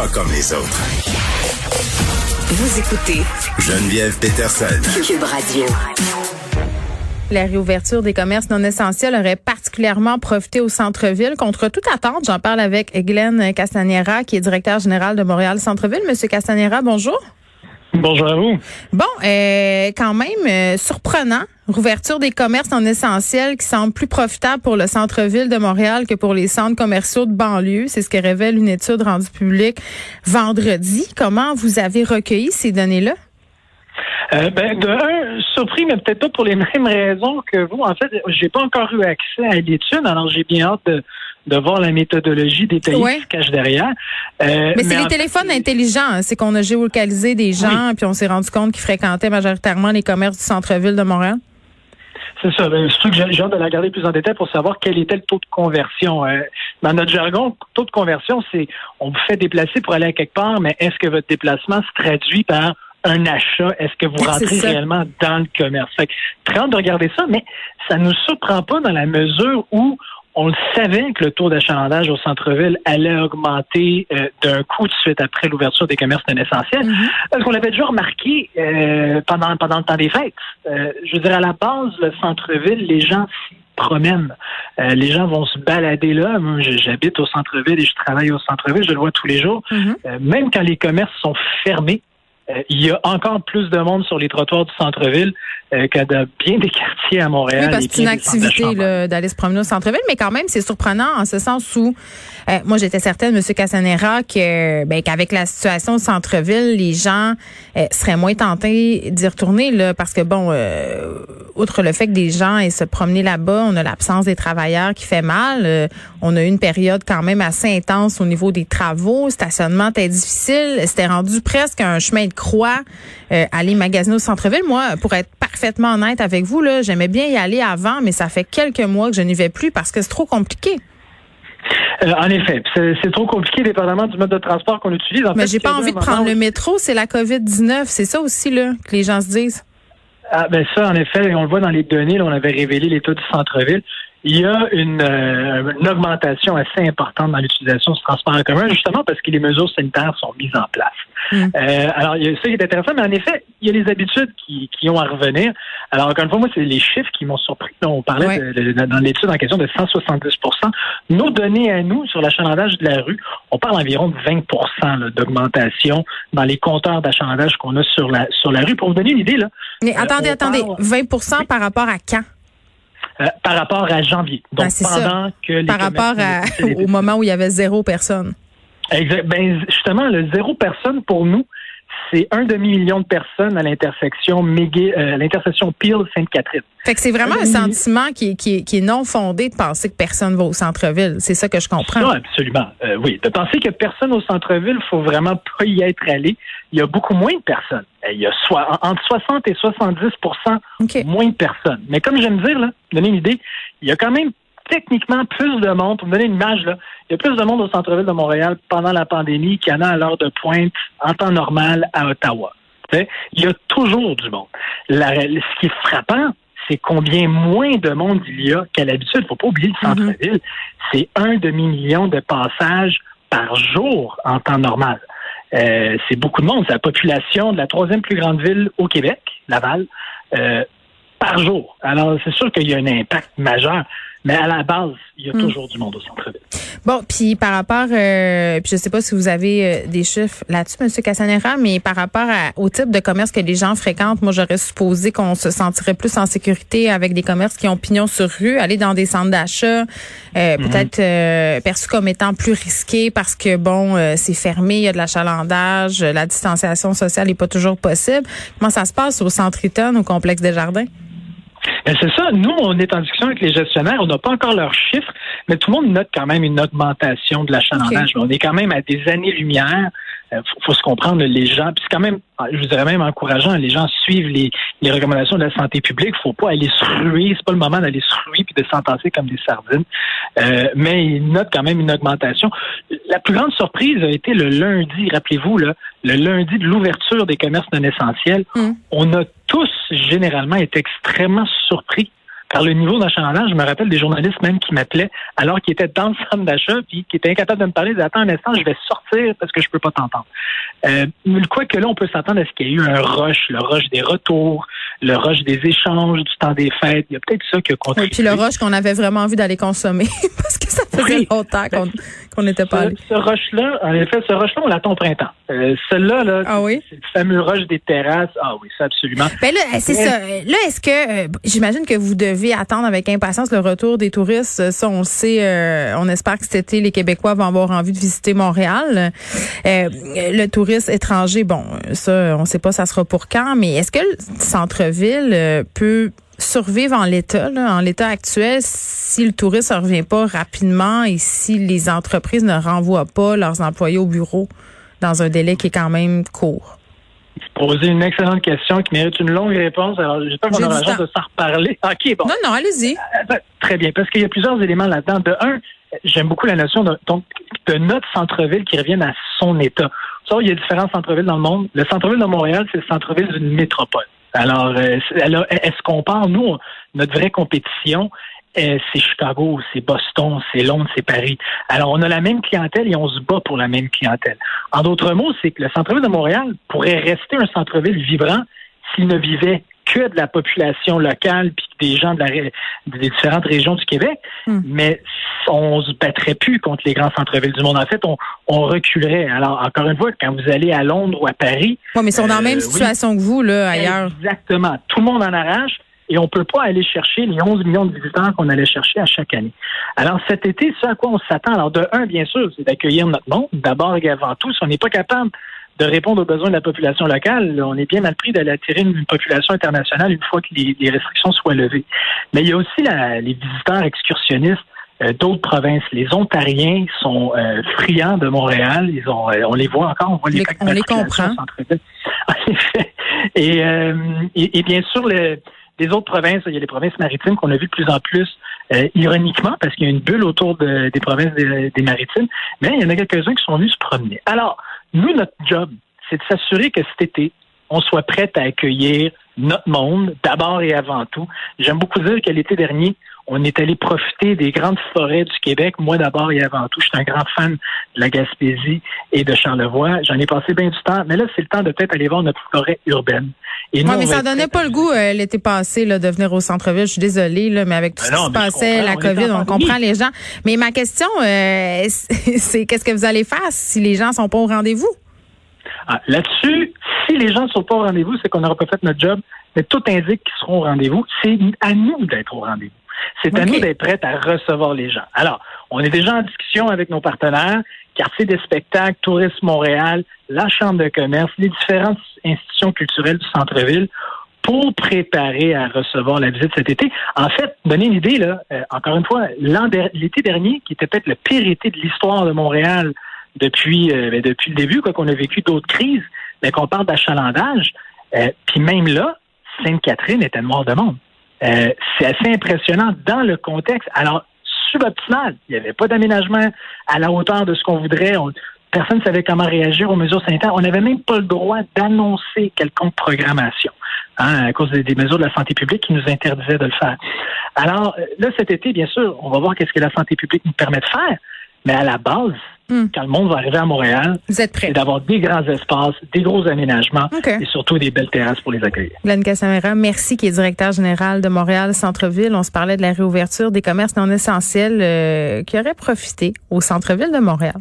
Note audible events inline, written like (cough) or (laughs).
Pas comme les autres. Vous écoutez Geneviève Peterson. Cube Radio. La réouverture des commerces non essentiels aurait particulièrement profité au centre-ville. Contre toute attente, j'en parle avec Glenn Castanera, qui est directeur général de Montréal Centre-ville. Monsieur Castanera, bonjour. Bonjour à vous. Bon, euh, quand même euh, surprenant, rouverture des commerces non essentiels qui semble plus profitable pour le centre-ville de Montréal que pour les centres commerciaux de banlieue. C'est ce que révèle une étude rendue publique vendredi. Comment vous avez recueilli ces données-là? Euh, ben, de un, surpris, mais peut-être pas pour les (laughs) mêmes raisons que vous. En fait, j'ai pas encore eu accès à l'étude, alors j'ai bien hâte de, de voir la méthodologie détaillée Ouais. qui se cache derrière. Euh, Mais c'est les fait, téléphones intelligents. hein. C'est qu'on a géolocalisé des gens, puis on s'est rendu compte qu'ils fréquentaient majoritairement les commerces du centre-ville de Montréal. C'est ça. Ben, C'est que j'ai hâte de la regarder plus en détail pour savoir quel était le taux de conversion. Euh, dans notre jargon, taux de conversion, c'est on vous fait déplacer pour aller à quelque part, mais est-ce que votre déplacement se traduit par un achat? Est-ce que vous (laughs) rentrez réellement dans le commerce? Fait que, de regarder ça, mais ça nous surprend pas dans la mesure où on le savait que le taux d'achalandage au centre-ville allait augmenter euh, d'un coup de suite après l'ouverture des commerces non essentiels. Parce qu'on l'avait déjà remarqué euh, pendant, pendant le temps des fêtes. Euh, je veux dire, à la base, le centre-ville, les gens s'y promènent. Euh, les gens vont se balader là. Moi, j'habite au centre-ville et je travaille au centre-ville. Je le vois tous les jours. Mhm. Euh, même quand les commerces sont fermés, euh, il y a encore plus de monde sur les trottoirs du centre-ville euh, qu'à bien des quartiers à Montréal. Oui, parce que c'est une activité d'aller se promener au centre-ville, mais quand même, c'est surprenant en ce sens où, euh, moi, j'étais certaine, M. Casanera, que ben, qu'avec la situation au centre-ville, les gens euh, seraient moins tentés d'y retourner, là, parce que, bon, euh, outre le fait que des gens aient se promener là-bas, on a l'absence des travailleurs qui fait mal. euh, on a eu une période quand même assez intense au niveau des travaux. Le stationnement était difficile. C'était rendu presque un chemin de croix euh, aller magasiner au centre-ville. Moi, pour être parfaitement honnête avec vous, là, j'aimais bien y aller avant, mais ça fait quelques mois que je n'y vais plus parce que c'est trop compliqué. Euh, en effet, c'est trop compliqué dépendamment du mode de transport qu'on utilise. En Mais j'ai pas envie de prendre le métro, c'est la COVID-19. C'est ça aussi, là, que les gens se disent. Ah, ben ça, en effet, on le voit dans les données, là, on avait révélé l'état du centre-ville. Il y a une, euh, une augmentation assez importante dans l'utilisation du transport en commun, justement parce que les mesures sanitaires sont mises en place. Mm. Euh, alors, il y a ça qui est intéressant, mais en effet, il y a les habitudes qui, qui ont à revenir. Alors, encore une fois, moi, c'est les chiffres qui m'ont surpris. Là, on parlait de- de- dans l'étude en question de 170% Nos données à nous sur l'achalandage de la rue, on parle environ de 20 là, d'augmentation dans les compteurs d'achalandage qu'on a sur la, sur la rue. Pour vous donner une idée, là, Mais Euh, attendez, attendez, parle- 20 par rapport à quand? Euh, par rapport à janvier. Donc, Ah, ça. pendant que les Par rapport à, au moment où il y avait zéro personne. Exact. Ben, justement, le zéro personne, pour nous, c'est un demi-million de personnes à l'intersection euh, l'intersection Peel-Sainte-Catherine. Fait que c'est vraiment Un sentiment qui, est- qui, est- qui est non fondé de penser que personne va au centre-ville. C'est ça que je comprends. Ça, absolument. Euh, oui. De penser que personne au centre-ville, il faut vraiment pas y être allé. Il y a beaucoup moins de personnes. Euh, Il y a entre 60 et 70 OK. moins de personnes. Mais comme j'aime dire, là, donner une idée, il y a quand même techniquement plus de monde. Pour vous donner une image, là, il y a plus de monde au centre-ville de Montréal pendant la pandémie qu'il y en a à l'heure de pointe en temps normal à Ottawa. Il y a toujours du monde. La- ce qui est frappant, c'est combien moins de monde il y a qu'à l'habitude. Il faut pas oublier le centre-ville. C'est un demi-million de passages par jour en temps normal. Euh, c'est beaucoup de monde. C'est la population de la troisième plus grande ville au Québec, Laval, euh, par jour. Alors, c'est sûr qu'il y a un impact majeur, mais à la base, il y a Mm. toujours du monde au centre-ville. Bon, puis par rapport, euh, puis je sais pas si vous avez euh, des chiffres là-dessus, Monsieur Cassanera, mais par rapport à- au type de commerce que les gens fréquentent, moi j'aurais supposé qu'on se sentirait plus en sécurité avec des commerces qui ont pignon sur rue, aller dans des centres d'achat, euh, peut-être euh, perçus comme étant plus risqués parce que bon, euh, c'est fermé, il y a de l'achalandage, la distanciation sociale n'est pas toujours possible. Comment ça se passe au centre Eaton, au complexe des Jardins? Ben, c'est ça. Nous, on est en discussion avec les gestionnaires. On n'a pas encore leurs chiffres, mais tout le monde note quand même une augmentation de l'achalandage. On est quand même à des années-lumière. Il faut, faut se comprendre, les gens, puis c'est quand même, je vous dirais même encourageant, les gens suivent les, les recommandations de la santé publique. faut pas aller se ruer, c'est pas le moment d'aller se ruer puis de s'entasser comme des sardines. Euh, mais ils notent quand même une augmentation. La plus grande surprise a été le lundi, rappelez-vous, le lundi de l'ouverture des commerces non essentiels. Mm. On a tous généralement été extrêmement surpris par le niveau d'achalandage. Je me rappelle des journalistes même qui m'appelaient alors qu'ils étaient dans le centre d'achat puis qui étaient incapables de me parler. Ils disaient, attends un instant, je vais sortir parce que je peux pas t'entendre. Euh, quoi que là, on peut s'attendre à ce qu'il y ait eu un rush, le rush des retours, le rush des échanges, du temps des fêtes. Il y a peut-être ça qui a contribué. Oui, puis le rush qu'on avait vraiment envie d'aller consommer (laughs) parce que ça faisait Oui. longtemps qu'on n'était pas allé. Ce, ce rush-là, en effet, ce rush-là, on l'attend au printemps. Euh, Celui-là, là, Ah oui? c'est le fameux rush des terrasses. Ah oui, ça absolument. Ben là, c'est ça. Là, est-ce que euh, j'imagine que vous devez attendre avec impatience le retour des touristes. Ça, on le sait. euh, on espère que cet été, les Québécois vont avoir envie de visiter Montréal. Euh, le tourisme étranger, bon, ça, on ne sait pas, ça sera pour quand. Mais est-ce que le centre-ville euh, peut survivre en l'état, en l'état actuel, si le tourisme ne revient pas rapidement et si les entreprises ne renvoient pas leurs employés au bureau dans un délai qui est quand même court? Poser une excellente question qui mérite une longue réponse. Alors, j'espère qu'on aura la chance de s'en reparler. (laughs) OK, bon. Non, non, allez-y. Euh, ben, Très bien, parce qu'il y a plusieurs éléments là-dedans. De un, j'aime beaucoup la notion de, donc, de notre centre-ville qui revienne à son état. Ça, il y a différents centres-villes dans le monde. Le centre-ville de Montréal, c'est le centre-ville d'une métropole. Alors, euh, alors, est-ce qu'on part, nous, notre vraie compétition, c'est Chicago, c'est Boston, c'est Londres, c'est Paris. Alors, on a la même clientèle et on se bat pour la même clientèle. En d'autres mots, c'est que le centre-ville de Montréal pourrait rester un centre-ville vibrant s'il ne vivait que de la population locale puis des gens de la, des différentes régions du Québec, Hmm. mais on se battrait plus contre les grands centres-villes du monde. En fait, on, on reculerait. Alors, encore une fois, quand vous allez à Londres ou à Paris, Oui, mais ils sont dans la Euh, même oui. situation que vous, là, ailleurs. Exactement. Tout le monde en arrache et on peut pas aller chercher les 11 millions de visiteurs qu'on allait chercher à chaque année. Alors cet été, ce à quoi on s'attend, alors de un, bien sûr, c'est d'accueillir notre monde, d'abord et avant tout. Si on n'est pas capable de répondre aux besoins de la population locale, on est bien mal pris d'aller attirer une population internationale une fois que les, les restrictions soient levées. Mais il y a aussi la- les visiteurs excursionnistes euh, d'autres provinces. Les Ontariens sont euh, friands de Montréal. Ils ont, euh, on les voit encore, on voit les, on les comprend. (laughs) Et, euh, et, et bien sûr, le- les autres provinces, il y a les provinces maritimes qu'on a vues de plus en plus, euh, ironiquement, parce qu'il y a une bulle autour de- des provinces des, des maritimes, mais il y en a quelques-uns qui sont venus se promener. Alors, nous, notre job, c'est de s'assurer que cet été, on soit prêt à accueillir notre monde, d'abord et avant tout. J'aime beaucoup dire que l'été dernier, on est allé profiter des grandes forêts du Québec. Moi, d'abord et avant tout, je suis un grand fan de la Gaspésie et de Charlevoix. J'en ai passé bien du temps, mais là, c'est le temps de peut-être aller voir notre forêt urbaine. Et nous, Oui, mais ça donnait pas le goût euh, l'été passé là, de venir au centre-ville. Je suis désolée, là, mais avec tout Ben ce qui non, se passait, la COVID, on comprend les gens. Mais ma question, euh, c'est (laughs) c'est qu'est-ce que vous allez faire si les gens sont pas au rendez-vous? Ah, Là-dessus, si les gens ne sont pas au rendez-vous, c'est qu'on n'aura pas fait notre job, mais tout indique qu'ils seront au rendez-vous. C'est à nous d'être au rendez-vous. C'est à nous d'être prêts à recevoir les gens. Alors, on est déjà en discussion avec nos partenaires, Quartier des spectacles, Tourisme Montréal, la Chambre de commerce, les différentes institutions culturelles du centre-ville pour préparer à recevoir la visite cet été. En fait, donner une idée, là, euh, encore une fois, l'été dernier, qui était peut-être le pire été de l'histoire de Montréal depuis, euh, ben, depuis le début, quoi qu'on a vécu d'autres crises, mais qu'on parle d'achalandage, euh, puis même là, Sainte-Catherine était noire de monde. Euh, c'est assez impressionnant dans le contexte. Alors, suboptimal. Il n'y avait pas d'aménagement à la hauteur de ce qu'on voudrait. On- personne ne savait comment réagir aux mesures sanitaires. On n'avait même pas le droit d'annoncer quelconque programmation hein, à cause des, des mesures de la santé publique qui nous interdisaient de le faire. Alors, euh, là, cet été, bien sûr, on va voir qu'est-ce que la santé publique nous permet de faire. Mais à la base, Hmm. quand le monde va arriver à Montréal, Vous êtes c'est d'avoir des grands espaces, des gros aménagements OK. et surtout des belles terrasses pour les accueillir. Glenn Cassamera, merci, qui est directeur général de Montréal Centre-Ville. On se parlait de la réouverture des commerces non essentiels euh, qui auraient profité au centre-ville de Montréal.